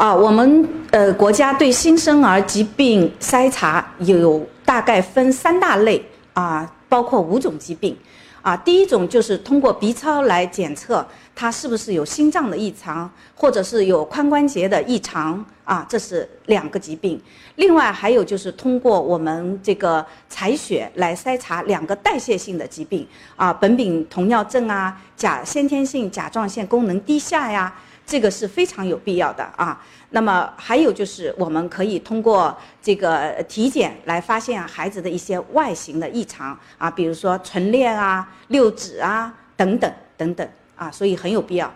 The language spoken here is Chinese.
啊，我们呃国家对新生儿疾病筛查有大概分三大类啊，包括五种疾病。啊，第一种就是通过 B 超来检测它是不是有心脏的异常，或者是有髋关节的异常啊，这是两个疾病。另外还有就是通过我们这个采血来筛查两个代谢性的疾病啊，苯丙酮尿症啊，甲先天性甲状腺功能低下呀。这个是非常有必要的啊。那么还有就是，我们可以通过这个体检来发现孩子的一些外形的异常啊，比如说唇裂啊、六指啊等等等等啊，所以很有必要。